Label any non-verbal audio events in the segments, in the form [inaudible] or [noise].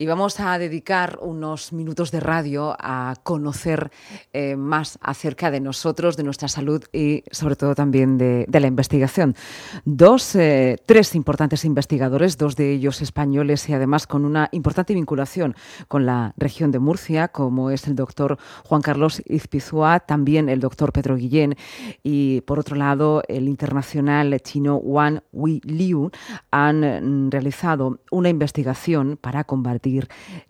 Y vamos a dedicar unos minutos de radio a conocer eh, más acerca de nosotros, de nuestra salud y sobre todo también de, la investigación. Dos, eh, tres importantes investigadores, dos de ellos españoles y además con una importante vinculación con la región de Murcia, como es el doctor Juan Carlos Izpizua, también el doctor Pedro Guillén y por otro lado el internacional chino Wang Liu, han mm, realizado una investigación para combatir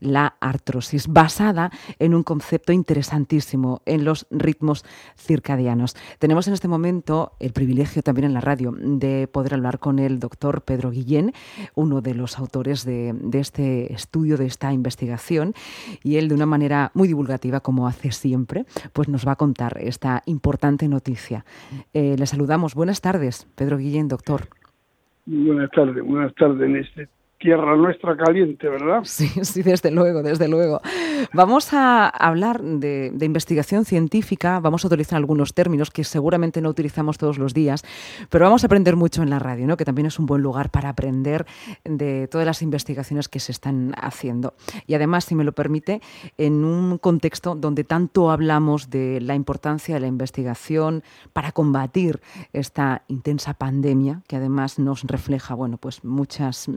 la artrosis, basada en un concepto interesantísimo, en los ritmos circadianos. Tenemos en este momento el privilegio también en la radio de poder hablar con el doctor Pedro Guillén, uno de los autores de, este estudio, de esta investigación, y él de una manera muy divulgativa, como hace siempre, pues nos va a contar esta importante noticia. Eh, le saludamos. Buenas tardes, Pedro Guillén, doctor. Buenas tardes, buenas tardes este tierra nuestra caliente, ¿verdad? [laughs] Sí, sí, desde luego, desde luego. Vamos a hablar de, investigación científica, vamos a utilizar algunos términos que seguramente no utilizamos todos los días, pero vamos a aprender mucho en la radio, ¿no? que también es un buen lugar para aprender de todas las investigaciones que se están haciendo. Y además, si me lo permite, en un contexto donde tanto hablamos de la importancia de la investigación para combatir esta intensa pandemia, que además nos refleja bueno, pues muchas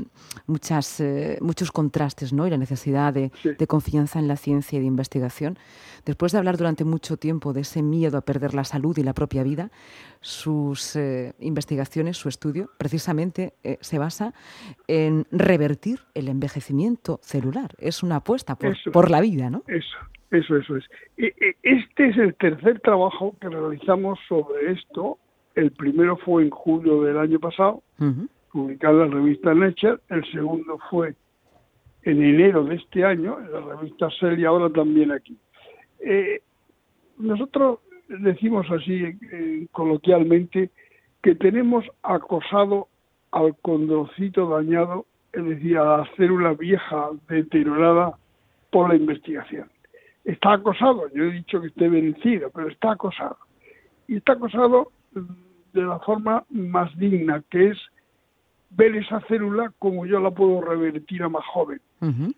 muchas, eh, muchos contrastes ¿no? y la necesidad de, confianza en la ciencia y de investigación. Después de hablar durante mucho tiempo de ese miedo a perder la salud y la propia vida, sus eh, investigaciones, su estudio, precisamente eh, se basa en revertir el envejecimiento celular. Es una apuesta por, por la vida, ¿no? Eso, eso, eso es. E, e, este es el tercer trabajo que realizamos sobre esto. El primero fue en julio del año pasado publicado en la revista Nature, el segundo fue en enero de este año, en la revista Cell y ahora también aquí. Eh, nosotros decimos así eh, coloquialmente que tenemos acosado al condrocito dañado, es decir, a la célula vieja deteriorada por la investigación. Está acosado, yo he dicho que esté vencido, pero está acosado. Y está acosado de la forma más digna, que es ver esa célula como yo la puedo revertir a más joven.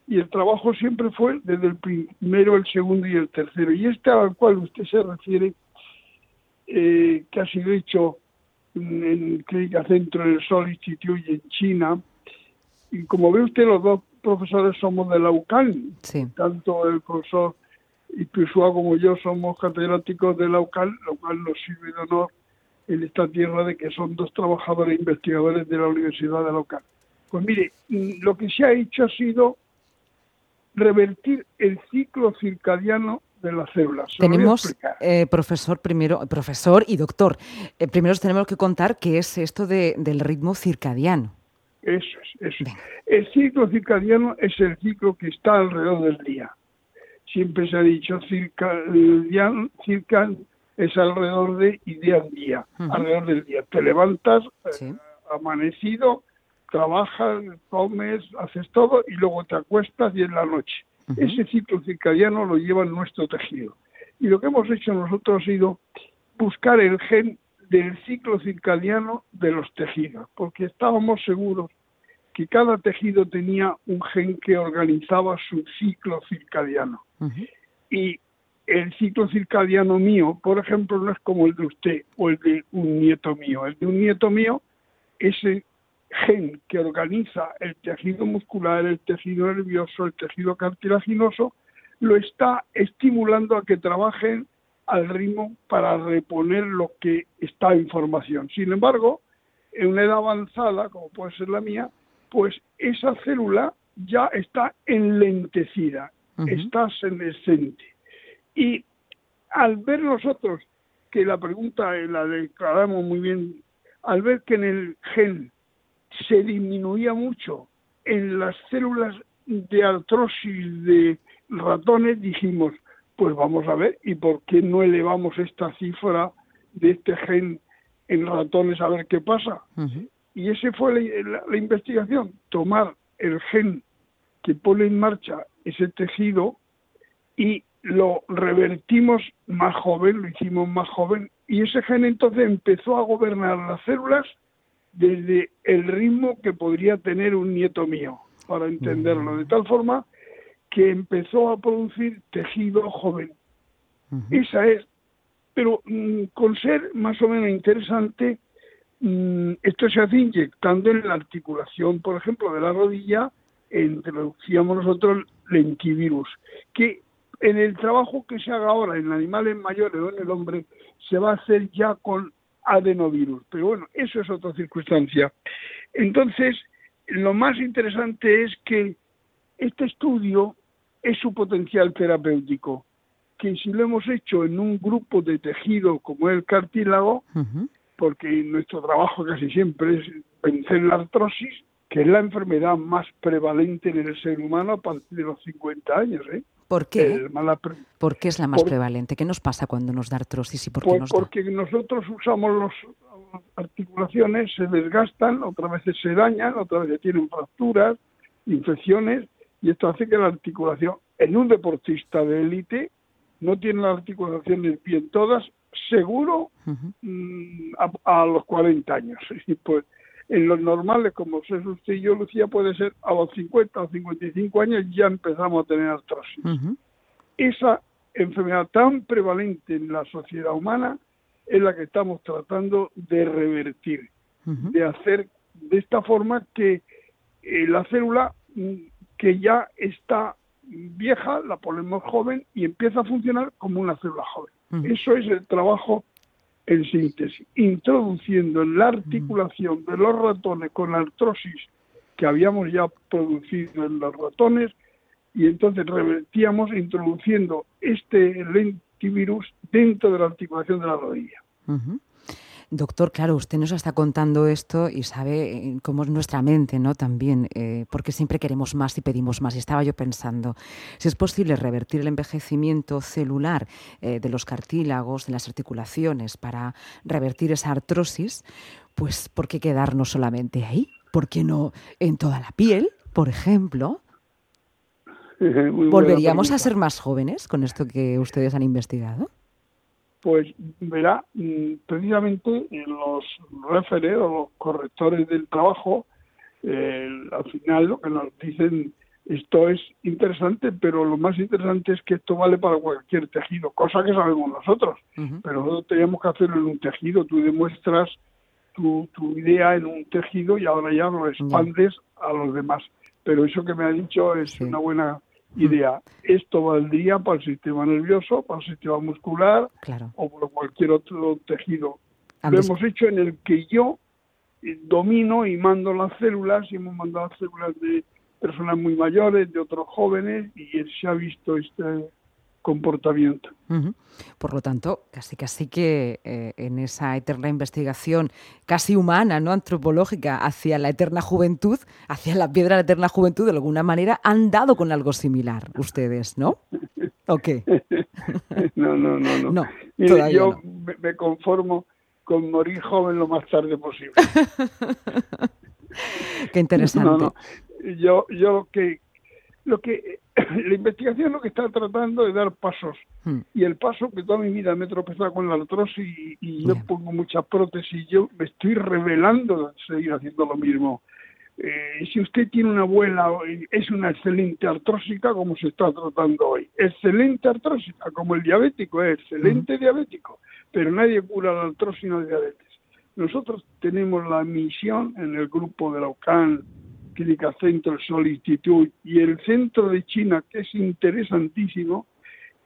Y el trabajo siempre fue desde el primero, el segundo y el tercero. Y este al cual usted se refiere, eh, que ha sido hecho en Clínica Centro del Sol Institute y en China, y como ve usted, los dos profesores somos de la UCAN, tanto el profesor Ipusua como yo somos catedráticos de la UCAN, lo cual nos sirve de honor en esta tierra de que son dos trabajadores investigadores de la Universidad de Local. Pues mire, lo que se ha hecho ha sido revertir el ciclo circadiano de las células. tenemos, eh, profesor, primero, profesor y doctor, eh, primero tenemos que contar qué es esto de, del ritmo circadiano. Eso es, eso. El ciclo circadiano es el ciclo que está alrededor del día. Siempre se ha dicho circadiano, circadiano es alrededor de y día a día, alrededor del día. Te levantas eh, amanecido, trabajas, comes, haces todo y luego te acuestas y en la noche. Ese ciclo circadiano lo lleva en nuestro tejido. Y lo que hemos hecho nosotros ha sido buscar el gen del ciclo circadiano de los tejidos, porque estábamos seguros que cada tejido tenía un gen que organizaba su ciclo circadiano. Y el ciclo circadiano mío, por ejemplo, no es como el de usted o el de un nieto mío. El de un nieto mío, ese gen que organiza el tejido muscular, el tejido nervioso, el tejido cartilaginoso, lo está estimulando a que trabajen al ritmo para reponer lo que está en formación. Sin embargo, en una edad avanzada, como puede ser la mía, pues esa célula ya está enlentecida, está senescente y al ver nosotros que la pregunta la declaramos muy bien, al ver que en el gen se disminuía mucho en las células de artrosis de ratones, dijimos, pues vamos a ver, ¿y por qué no elevamos esta cifra de este gen en ratones a ver qué pasa? Y esa fue la, investigación, tomar el gen que pone en marcha ese tejido y lo revertimos más joven, lo hicimos más joven, y ese gen entonces empezó a gobernar las células desde el ritmo que podría tener un nieto mío, para entenderlo, de tal forma que empezó a producir tejido joven. Esa es, pero mm, con ser más o menos interesante, mm, esto se hace inyectando en la articulación, por ejemplo, de la rodilla, introducíamos nosotros lentivirus, que en el trabajo que se haga ahora en animales mayores o en el hombre, se va a hacer ya con adenovirus. Pero bueno, eso es otra circunstancia. Entonces, lo más interesante es que este estudio es su potencial terapéutico, que si lo hemos hecho en un grupo de tejido como el cartílago, porque nuestro trabajo casi siempre es vencer la artrosis, que es la enfermedad más prevalente en el ser humano a partir de los 50 años. ¿eh? ¿Por qué? ¿Por qué es la más prevalente? ¿Qué nos pasa cuando nos da artrosis y por qué nos Porque nosotros usamos las articulaciones, se desgastan, otras veces se dañan, otras veces tienen fracturas, infecciones, y esto hace que la articulación, en un deportista de élite, no tiene las articulaciones bien todas, seguro mm, a, los 40 años. [laughs] Y pues en los normales, como se usted y yo, Lucía, puede ser a los 50 o 55 años ya empezamos a tener artrosis. Esa enfermedad tan prevalente en la sociedad humana es la que estamos tratando de revertir, de hacer de esta forma que eh, la célula mm, que ya está vieja, la ponemos joven y empieza a funcionar como una célula joven. Eso es el trabajo en síntesis, introduciendo en la articulación de los ratones con la artrosis que habíamos ya producido en los ratones y entonces revertíamos introduciendo este lentivirus dentro de la articulación de la rodilla. Doctor, claro, usted nos está contando esto y sabe eh, cómo es nuestra mente, ¿no? También, eh, porque siempre queremos más y pedimos más. Y estaba yo pensando, si es posible revertir el envejecimiento celular eh, de los cartílagos, de las articulaciones, para revertir esa artrosis, pues ¿por qué quedarnos solamente ahí? ¿Por qué no en toda la piel, por ejemplo? [laughs] ¿Volveríamos a ser más jóvenes con esto que ustedes han investigado? Pues verá mm, precisamente en los referes o los correctores del trabajo, al final lo que nos dicen, esto es interesante, pero lo más interesante es que esto vale para cualquier tejido, cosa que sabemos nosotros, pero nosotros tenemos que hacerlo en un tejido, tú demuestras tu, tu idea en un tejido y ahora ya lo expandes a los demás. Pero eso que me ha dicho es una buena idea. Esto valdría para el sistema nervioso, para el sistema muscular o para cualquier otro tejido. Lo hemos hecho en el que yo eh, domino y mando las células, y hemos mandado células de personas muy mayores, de otros jóvenes, y se ha visto este, comportamiento. Por lo tanto, casi casi que eh, en esa eterna investigación casi humana, no antropológica, hacia la eterna juventud, hacia la piedra de la eterna juventud, de alguna manera han dado con algo similar ustedes, ¿no? ¿O qué? [laughs] no, no, no, no. yo Me, conformo con morir joven lo más tarde posible. [laughs] qué interesante. [laughs] Yo, yo que lo que [clears throat] la investigación lo que está tratando de dar pasos. Hmm. y el paso que toda mi vida me he tropezado con la artrosis y, yo pongo muchas prótesis yo me estoy revelando de seguir haciendo lo mismo. Eh, si usted tiene una abuela es una excelente artrósica como se está tratando hoy. Excelente artrósica como el diabético es excelente diabético pero nadie cura la artrosis y la diabetes. Nosotros tenemos la misión en el grupo de la OCAN Clínica Centro Sol Institute y el centro de China, que es interesantísimo,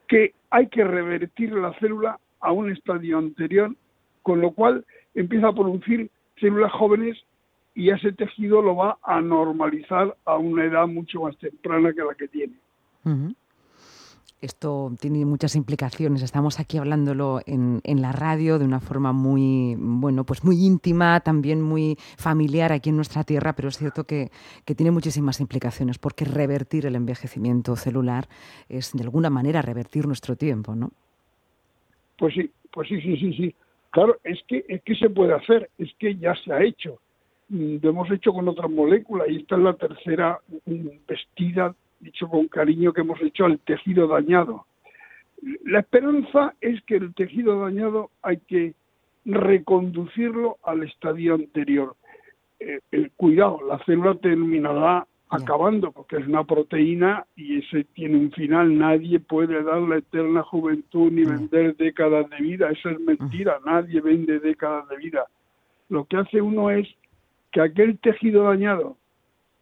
que hay que revertir la célula a un estadio anterior, con lo cual empieza a producir células jóvenes y ese tejido lo va a normalizar a una edad mucho más temprana que la que tiene. Esto tiene muchas implicaciones. Estamos aquí hablándolo en, la radio de una forma muy, bueno, pues muy íntima, también muy familiar aquí en nuestra tierra, pero es cierto que, tiene muchísimas implicaciones, porque revertir el envejecimiento celular es de alguna manera revertir nuestro tiempo, ¿no? Pues sí, pues sí, sí, sí, sí. Claro, es que, es que se puede hacer, es que ya se ha hecho. Mm, lo hemos hecho con otras moléculas y esta es la tercera mm, vestida dicho con cariño, que hemos hecho al tejido dañado. La esperanza es que el tejido dañado hay que reconducirlo al estadio anterior. Eh, el cuidado, la célula terminará acabando, porque es una proteína y ese tiene un final. Nadie puede dar la eterna juventud ni vender décadas de vida. Eso es mentira. Nadie vende décadas de vida. Lo que hace uno es que aquel tejido dañado,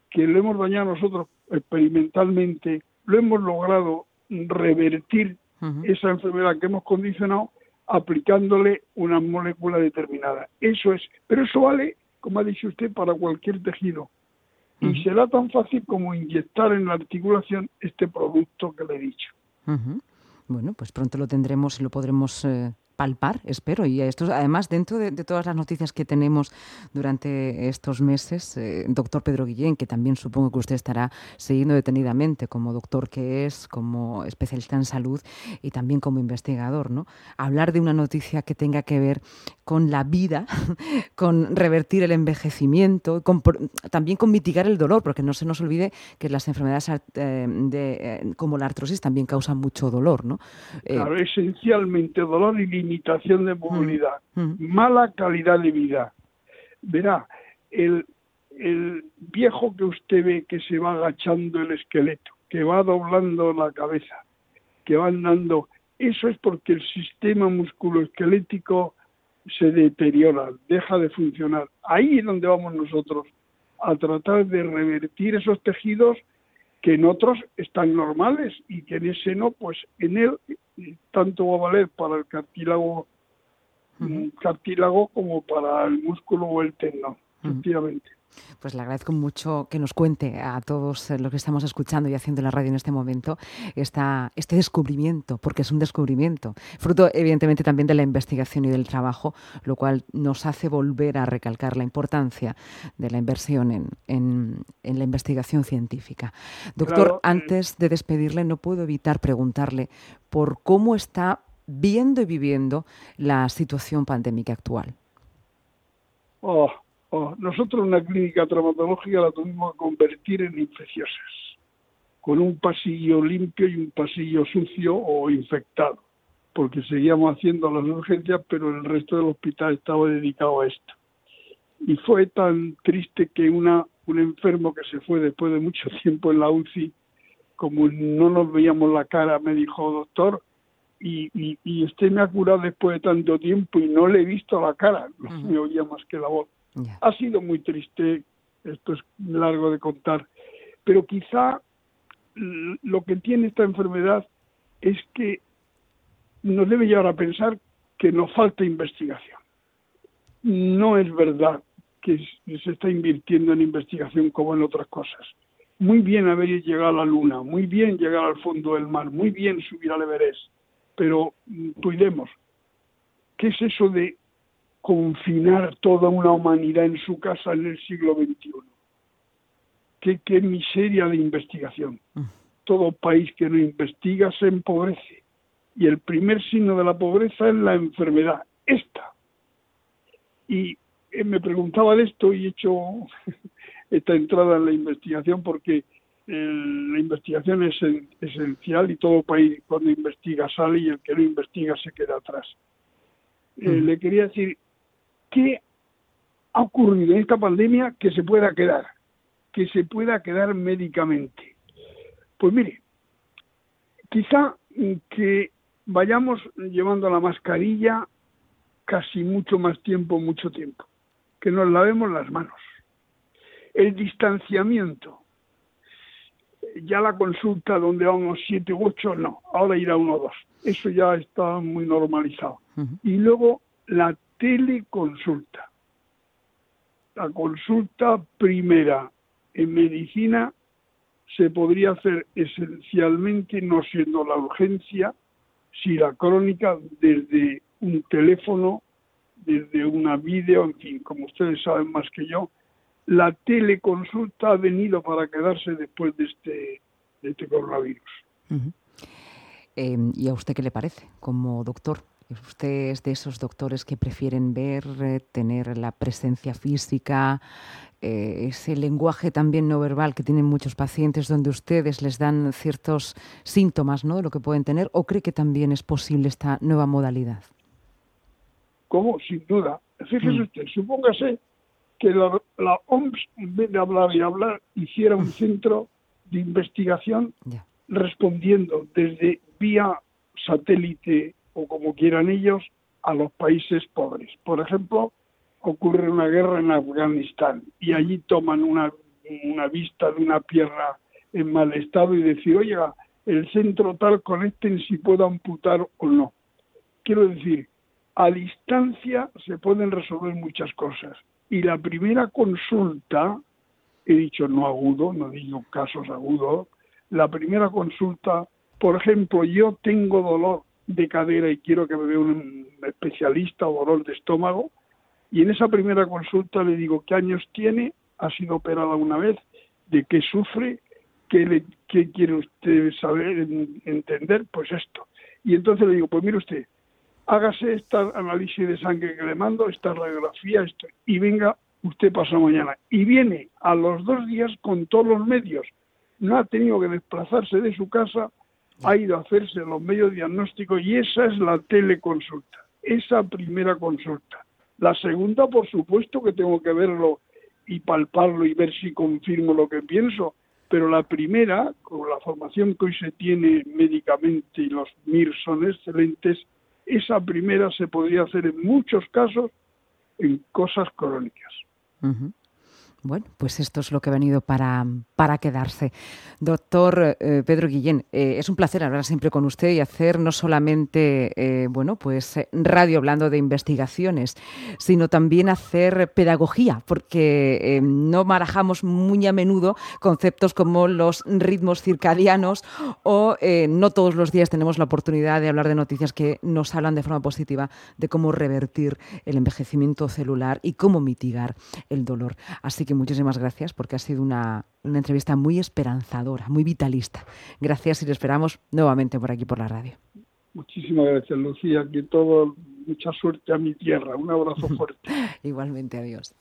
que lo hemos dañado nosotros experimentalmente, lo hemos logrado revertir esa enfermedad que hemos condicionado aplicándole una molécula determinada. Eso es, pero eso vale, como ha dicho usted, para cualquier tejido. Y será tan fácil como inyectar en la articulación este producto que le he dicho. Bueno, pues pronto lo tendremos y lo podremos eh, palpar, espero. Y esto, además, dentro de, todas las noticias que tenemos durante estos meses, eh, doctor Pedro Guillén, que también supongo que usted estará siguiendo detenidamente como doctor que es, como especialista en salud y también como investigador, ¿no? Hablar de una noticia que tenga que ver con la vida, [laughs] con revertir el envejecimiento, también con mitigar el dolor, porque no se nos olvide que las enfermedades eh, de, eh, como la artrosis también causan mucho dolor, ¿no? Claro, esencialmente dolor y limitación de movilidad, mm, mm. mala calidad de vida. Verá, el, el viejo que usted ve que se va agachando el esqueleto, que va doblando la cabeza, que va andando, eso es porque el sistema musculoesquelético se deteriora, deja de funcionar. Ahí es donde vamos nosotros, a tratar de revertir esos tejidos que en otros están normales y que en ese no, pues en él tanto va a valer para el cartílago, cartílago como para el músculo o el tendón, efectivamente. Pues le agradezco mucho que nos cuente a todos los que estamos escuchando y haciendo la radio en este momento esta, este descubrimiento, porque es un descubrimiento, fruto evidentemente también de la investigación y del trabajo, lo cual nos hace volver a recalcar la importancia de la inversión en, en, la investigación científica. Doctor, eh, antes de despedirle, no puedo evitar preguntarle por cómo está viendo y viviendo la situación pandémica actual. Oh, Oh, nosotros una clínica traumatológica la tuvimos que convertir en infecciosas, con un pasillo limpio y un pasillo sucio o infectado, porque seguíamos haciendo las urgencias, pero el resto del hospital estaba dedicado a esto. Y fue tan triste que una, un enfermo que se fue después de mucho [laughs] tiempo en la UCI, como no nos veíamos la cara, me dijo, doctor, y, y, usted me ha curado después de tanto tiempo y no le he visto la cara, no me oía más que la voz. Ha sido muy triste, esto es largo de contar, pero quizá lo que tiene esta enfermedad es que nos debe llevar a pensar que nos falta investigación. No es verdad que se está invirtiendo en investigación como en otras cosas. Muy bien haber llegado a la Luna, muy bien llegar al fondo del mar, muy bien subir al Everest, pero mm, cuidemos. ¿Qué es eso de confinar toda una humanidad en su casa en el siglo XXI. Qué, qué miseria de investigación. Mm. Todo país que no investiga se empobrece. Y el primer signo de la pobreza es la enfermedad, esta. Y eh, me preguntaba de esto y he hecho [laughs] esta entrada en la investigación porque la investigación es esencial y todo país cuando investiga sale y el que no investiga se queda atrás. Eh, mm. le quería decir, ¿Qué ha ocurrido en esta pandemia que se pueda quedar? Que se pueda quedar médicamente. Pues mire, quizá que vayamos llevando la mascarilla casi mucho más tiempo, mucho tiempo, que nos lavemos las manos. El distanciamiento, ya la consulta donde vamos siete u ocho, no, ahora irá uno o dos. Eso ya está muy normalizado. Y luego la teleconsulta. La consulta primera en medicina se podría hacer esencialmente, no siendo la urgencia, si la crónica desde un teléfono, desde una video, en fin, como ustedes saben más que yo, la teleconsulta ha venido para quedarse después de este, de este coronavirus. Eh, ¿Y a usted qué le parece como doctor? Usted es de esos doctores que prefieren ver, eh, tener la presencia física, eh, ese lenguaje también no verbal que tienen muchos pacientes donde ustedes les dan ciertos síntomas ¿no? de lo que pueden tener, o cree que también es posible esta nueva modalidad? ¿Cómo? Sin duda. Fíjese mm. usted, supóngase que la, OMS, en vez de hablar y hablar, hiciera un centro de investigación respondiendo desde vía satélite o como quieran ellos a los países pobres. Por ejemplo, ocurre una guerra en Afganistán y allí toman una, una vista de una pierna en mal estado y decir, oiga, el centro tal conecten si puedo amputar o no. Quiero decir, a distancia se pueden resolver muchas cosas. Y la primera consulta, he dicho no agudo, no digo casos agudos, la primera consulta, por ejemplo, yo tengo dolor de cadera y quiero que me vea un especialista o dolor de estómago, y en esa primera consulta le digo qué años tiene, ha sido operada una vez, de qué sufre, qué, le, quiere usted saber, entender, pues esto. Y entonces le digo, pues mire usted, hágase esta análisis de sangre que le mando, esta radiografía, esto, y venga usted pasa mañana. Y viene a los dos días con todos los medios. No ha tenido que desplazarse de su casa, ha ido a hacerse los medios diagnósticos y esa es la teleconsulta, esa primera consulta. La segunda, por supuesto que tengo que verlo y palparlo y ver si confirmo lo que pienso, pero la primera, con la formación que hoy se tiene médicamente y los MIR son excelentes, esa primera se podría hacer en muchos casos en cosas crónicas. Bueno, pues esto es lo que ha venido para, para quedarse. Doctor eh, Pedro Guillén, eh, es un placer hablar siempre con usted y hacer no solamente, eh, bueno, pues radio hablando de investigaciones, sino también hacer pedagogía, porque no marajamos muy a menudo conceptos como los ritmos circadianos o no todos los días tenemos la oportunidad de hablar de noticias que nos hablan de forma positiva de cómo revertir el envejecimiento celular y cómo mitigar el dolor. Así que muchísimas gracias porque ha sido una, entrevista muy esperanzadora, muy vitalista. Gracias y le esperamos nuevamente por aquí por la radio. Muchísimas gracias, Lucía. Que todo, mucha suerte a mi tierra. Un abrazo [laughs] fuerte. Igualmente, adiós.